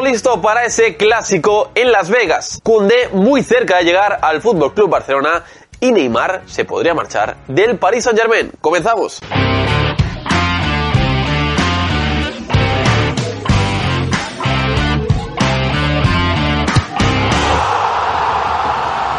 listo para ese clásico en Las Vegas. Cundé muy cerca de llegar al Fútbol Club Barcelona y Neymar se podría marchar del Paris Saint-Germain. Comenzamos.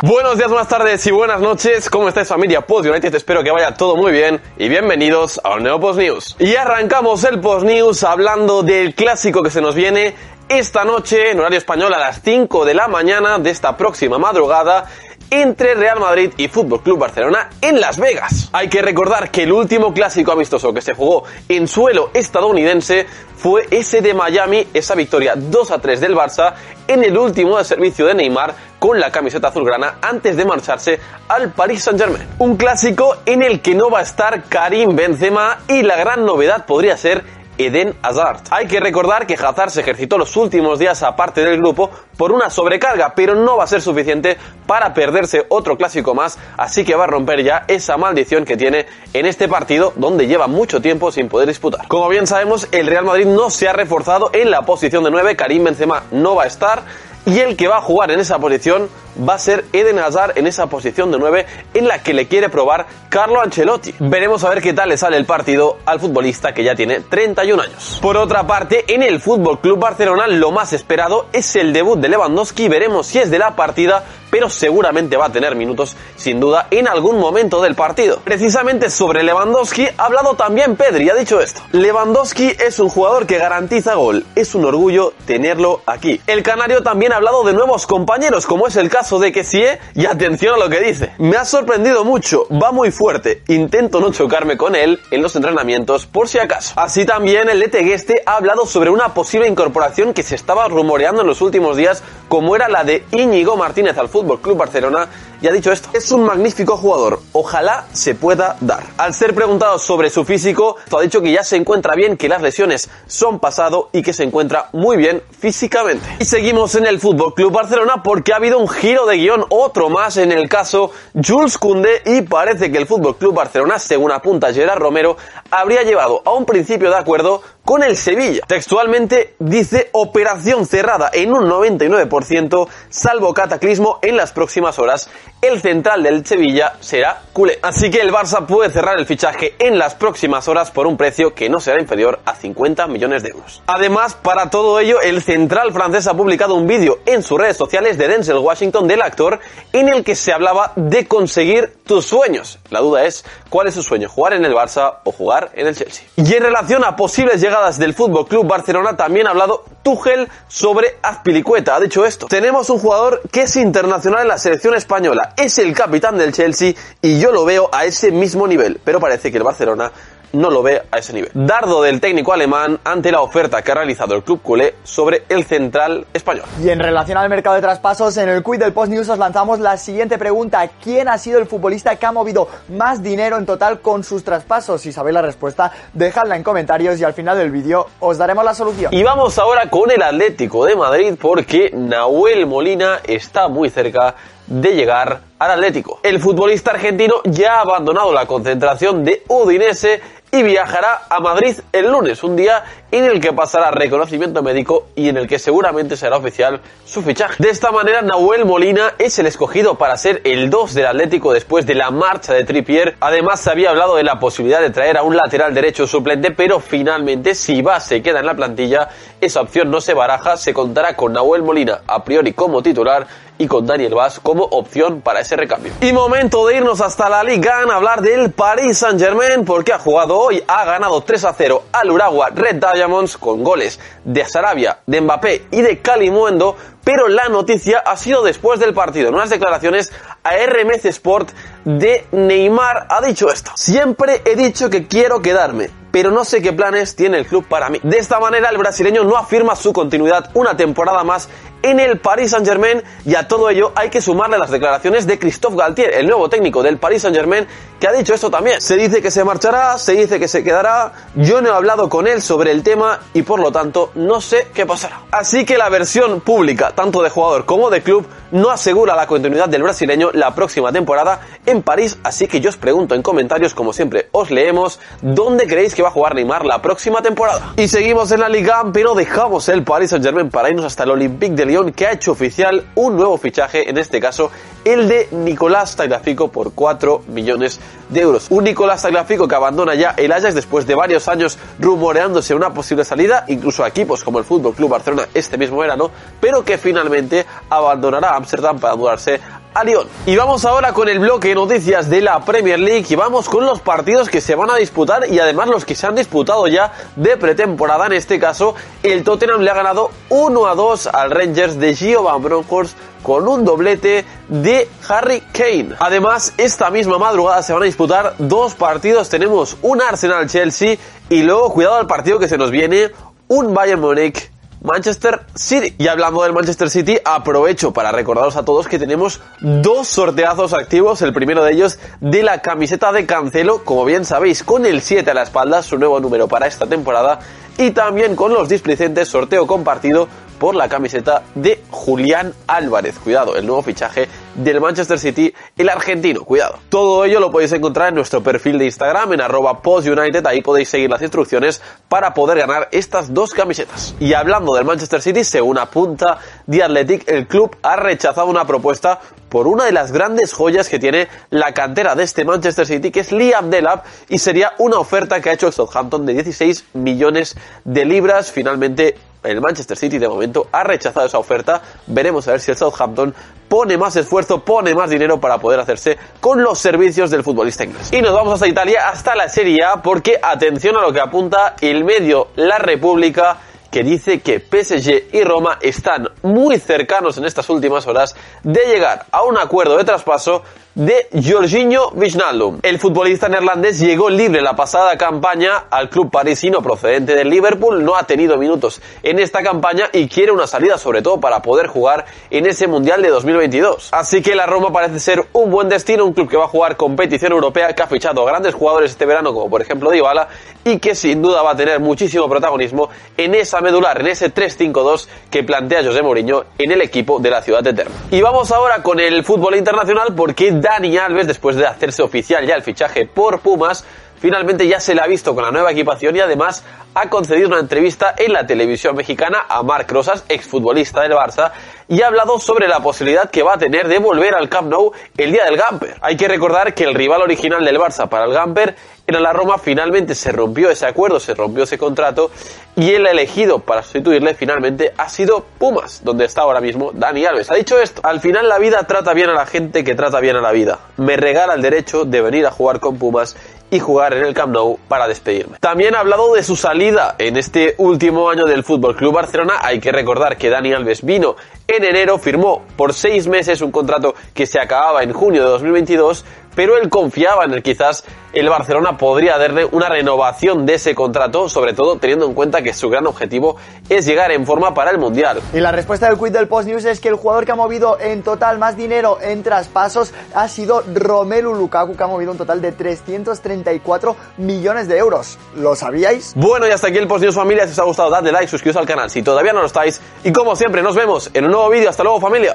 Buenos días, buenas tardes y buenas noches. ¿Cómo estáis familia Post United? Espero que vaya todo muy bien y bienvenidos a un nuevo Post News. Y arrancamos el Post News hablando del clásico que se nos viene esta noche en horario español a las 5 de la mañana de esta próxima madrugada entre Real Madrid y Fútbol Club Barcelona en Las Vegas. Hay que recordar que el último clásico amistoso que se jugó en suelo estadounidense fue ese de Miami, esa victoria 2 a 3 del Barça en el último de servicio de Neymar con la camiseta azulgrana antes de marcharse al Paris Saint-Germain. Un clásico en el que no va a estar Karim Benzema y la gran novedad podría ser Eden Hazard. Hay que recordar que Hazard se ejercitó los últimos días aparte del grupo por una sobrecarga, pero no va a ser suficiente para perderse otro clásico más, así que va a romper ya esa maldición que tiene en este partido donde lleva mucho tiempo sin poder disputar. Como bien sabemos, el Real Madrid no se ha reforzado en la posición de 9, Karim Benzema no va a estar y el que va a jugar en esa posición va a ser Eden Hazard en esa posición de 9 en la que le quiere probar Carlo Ancelotti. Veremos a ver qué tal le sale el partido al futbolista que ya tiene 31 años. Por otra parte, en el Fútbol Club Barcelona lo más esperado es el debut de Lewandowski. Veremos si es de la partida pero seguramente va a tener minutos sin duda en algún momento del partido. Precisamente sobre Lewandowski ha hablado también Pedri, ha dicho esto. Lewandowski es un jugador que garantiza gol, es un orgullo tenerlo aquí. El canario también ha hablado de nuevos compañeros, como es el caso de Kessie, y atención a lo que dice. Me ha sorprendido mucho, va muy fuerte, intento no chocarme con él en los entrenamientos por si acaso. Así también el Letegueste ha hablado sobre una posible incorporación que se estaba rumoreando en los últimos días, como era la de Íñigo Martínez al fútbol Club Barcelona y ha dicho esto. Es un magnífico jugador. Ojalá se pueda dar. Al ser preguntado sobre su físico, ha dicho que ya se encuentra bien, que las lesiones son pasado y que se encuentra muy bien físicamente. Y seguimos en el Fútbol Club Barcelona porque ha habido un giro de guion, otro más en el caso Jules Koundé y parece que el Fútbol Club Barcelona, según apunta Gerard Romero, habría llevado a un principio de acuerdo con el Sevilla. Textualmente dice operación cerrada en un 99%, salvo cataclismo en las próximas horas. El central del Sevilla será culé. Así que el Barça puede cerrar el fichaje en las próximas horas por un precio que no será inferior a 50 millones de euros. Además, para todo ello, el central francés ha publicado un vídeo en sus redes sociales de Denzel Washington del actor en el que se hablaba de conseguir tus sueños. La duda es, ¿cuál es su sueño? ¿Jugar en el Barça o jugar en el Chelsea? Y en relación a posibles llegadas del Fútbol Club Barcelona, también ha hablado Tuchel sobre Azpilicueta. Ha dicho esto. Tenemos un jugador que es internacional en la selección española, es el capitán del Chelsea y yo lo veo a ese mismo nivel, pero parece que el Barcelona no lo ve a ese nivel. Dardo del técnico alemán ante la oferta que ha realizado el club culé sobre el central español. Y en relación al mercado de traspasos, en el quiz del Post News os lanzamos la siguiente pregunta. ¿Quién ha sido el futbolista que ha movido más dinero en total con sus traspasos? Si sabéis la respuesta, dejadla en comentarios y al final del vídeo os daremos la solución. Y vamos ahora con el Atlético de Madrid porque Nahuel Molina está muy cerca de llegar al Atlético. El futbolista argentino ya ha abandonado la concentración de Udinese y viajará a Madrid el lunes, un día en el que pasará reconocimiento médico y en el que seguramente será oficial su fichaje. De esta manera, Nahuel Molina es el escogido para ser el 2 del Atlético después de la marcha de Trippier. Además, se había hablado de la posibilidad de traer a un lateral derecho suplente, pero finalmente, si va se queda en la plantilla, esa opción no se baraja, se contará con Nahuel Molina a priori como titular y con Daniel Vaz como opción para ese recambio. Y momento de irnos hasta la Liga a hablar del Paris Saint Germain porque ha jugado hoy, ha ganado 3 a 0 al Uragua Red Diamonds con goles de Sarabia, de Mbappé y de Calimuendo, pero la noticia ha sido después del partido. En unas declaraciones a RMC Sport de Neymar ha dicho esto. Siempre he dicho que quiero quedarme, pero no sé qué planes tiene el club para mí. De esta manera el brasileño no afirma su continuidad una temporada más en el Paris Saint Germain y a todo ello hay que sumarle las declaraciones de Christophe Galtier, el nuevo técnico del Paris Saint Germain, que ha dicho esto también. Se dice que se marchará, se dice que se quedará, yo no he hablado con él sobre el tema y por lo tanto no sé qué pasará. Así que la versión pública, tanto de jugador como de club, no asegura la continuidad del brasileño la próxima temporada en París, así que yo os pregunto en comentarios, como siempre os leemos, ¿dónde creéis que va a jugar Neymar la próxima temporada? Y seguimos en la Liga, pero dejamos el Paris Saint Germain para irnos hasta el Olympique de Lyon, que ha hecho oficial un nuevo fichaje, en este caso el de Nicolás Tagliafico por 4 millones de euros. Un Nicolás Tagliafico que abandona ya el Ajax después de varios años rumoreándose una posible salida, incluso a equipos como el Fútbol Club Barcelona este mismo verano, pero que finalmente abandonará Amsterdam para mudarse a Lyon. Y vamos ahora con el bloque de noticias de la Premier League y vamos con los partidos que se van a disputar y además los que se han disputado ya de pretemporada. En este caso, el Tottenham le ha ganado 1 a 2 al Rangers de Gio Bronckhorst con un doblete de Harry Kane. Además, esta misma madrugada se van a disputar dos partidos. Tenemos un Arsenal-Chelsea y luego, cuidado al partido que se nos viene, un Bayern Múnich Manchester City. Y hablando del Manchester City, aprovecho para recordaros a todos que tenemos dos sorteazos activos. El primero de ellos de la camiseta de Cancelo, como bien sabéis, con el 7 a la espalda, su nuevo número para esta temporada. Y también con los displicentes sorteo compartido por la camiseta de Julián Álvarez. Cuidado, el nuevo fichaje del Manchester City, el argentino, cuidado. Todo ello lo podéis encontrar en nuestro perfil de Instagram, en arroba postunited, ahí podéis seguir las instrucciones para poder ganar estas dos camisetas. Y hablando del Manchester City, según apunta The Athletic, el club ha rechazado una propuesta por una de las grandes joyas que tiene la cantera de este Manchester City, que es Liam Delap, y sería una oferta que ha hecho Southampton de 16 millones de libras. Finalmente, el Manchester City de momento ha rechazado esa oferta. Veremos a ver si el Southampton pone más esfuerzo, pone más dinero para poder hacerse con los servicios del futbolista inglés. Y nos vamos hasta Italia, hasta la Serie A, porque atención a lo que apunta el medio La República que dice que PSG y Roma están muy cercanos en estas últimas horas de llegar a un acuerdo de traspaso de Jorginho Wijnaldum. El futbolista neerlandés llegó libre la pasada campaña al club parisino procedente del Liverpool, no ha tenido minutos en esta campaña y quiere una salida sobre todo para poder jugar en ese Mundial de 2022. Así que la Roma parece ser un buen destino, un club que va a jugar competición europea, que ha fichado a grandes jugadores este verano como por ejemplo Dybala y que sin duda va a tener muchísimo protagonismo en esa medular, en ese 3-5-2 que plantea José Mourinho en el equipo de la ciudad eterna. Y vamos ahora con el fútbol internacional porque Dani Alves, después de hacerse oficial ya el fichaje por Pumas, finalmente ya se le ha visto con la nueva equipación y además ha concedido una entrevista en la televisión mexicana a Marc Rosas, exfutbolista del Barça, y ha hablado sobre la posibilidad que va a tener de volver al Camp Nou el día del Gamper. Hay que recordar que el rival original del Barça para el Gamper era la Roma, finalmente se rompió ese acuerdo, se rompió ese contrato y el elegido para sustituirle finalmente ha sido Pumas, donde está ahora mismo Dani Alves. Ha dicho esto, al final la vida trata bien a la gente que trata bien a la vida. Me regala el derecho de venir a jugar con Pumas y jugar en el Camp Nou para despedirme. También ha hablado de su salida en este último año del Fútbol Club Barcelona. Hay que recordar que Dani Alves vino en enero, firmó por seis meses un contrato que se acababa en junio de 2022 pero él confiaba en el quizás el Barcelona podría darle una renovación de ese contrato, sobre todo teniendo en cuenta que su gran objetivo es llegar en forma para el Mundial. Y la respuesta del quid del Post News es que el jugador que ha movido en total más dinero en traspasos ha sido Romelu Lukaku, que ha movido un total de 334 millones de euros. ¿Lo sabíais? Bueno, y hasta aquí el Post News familia. Si os ha gustado, dadle like, suscribiros al canal si todavía no lo estáis. Y como siempre, nos vemos en un nuevo vídeo. Hasta luego familia.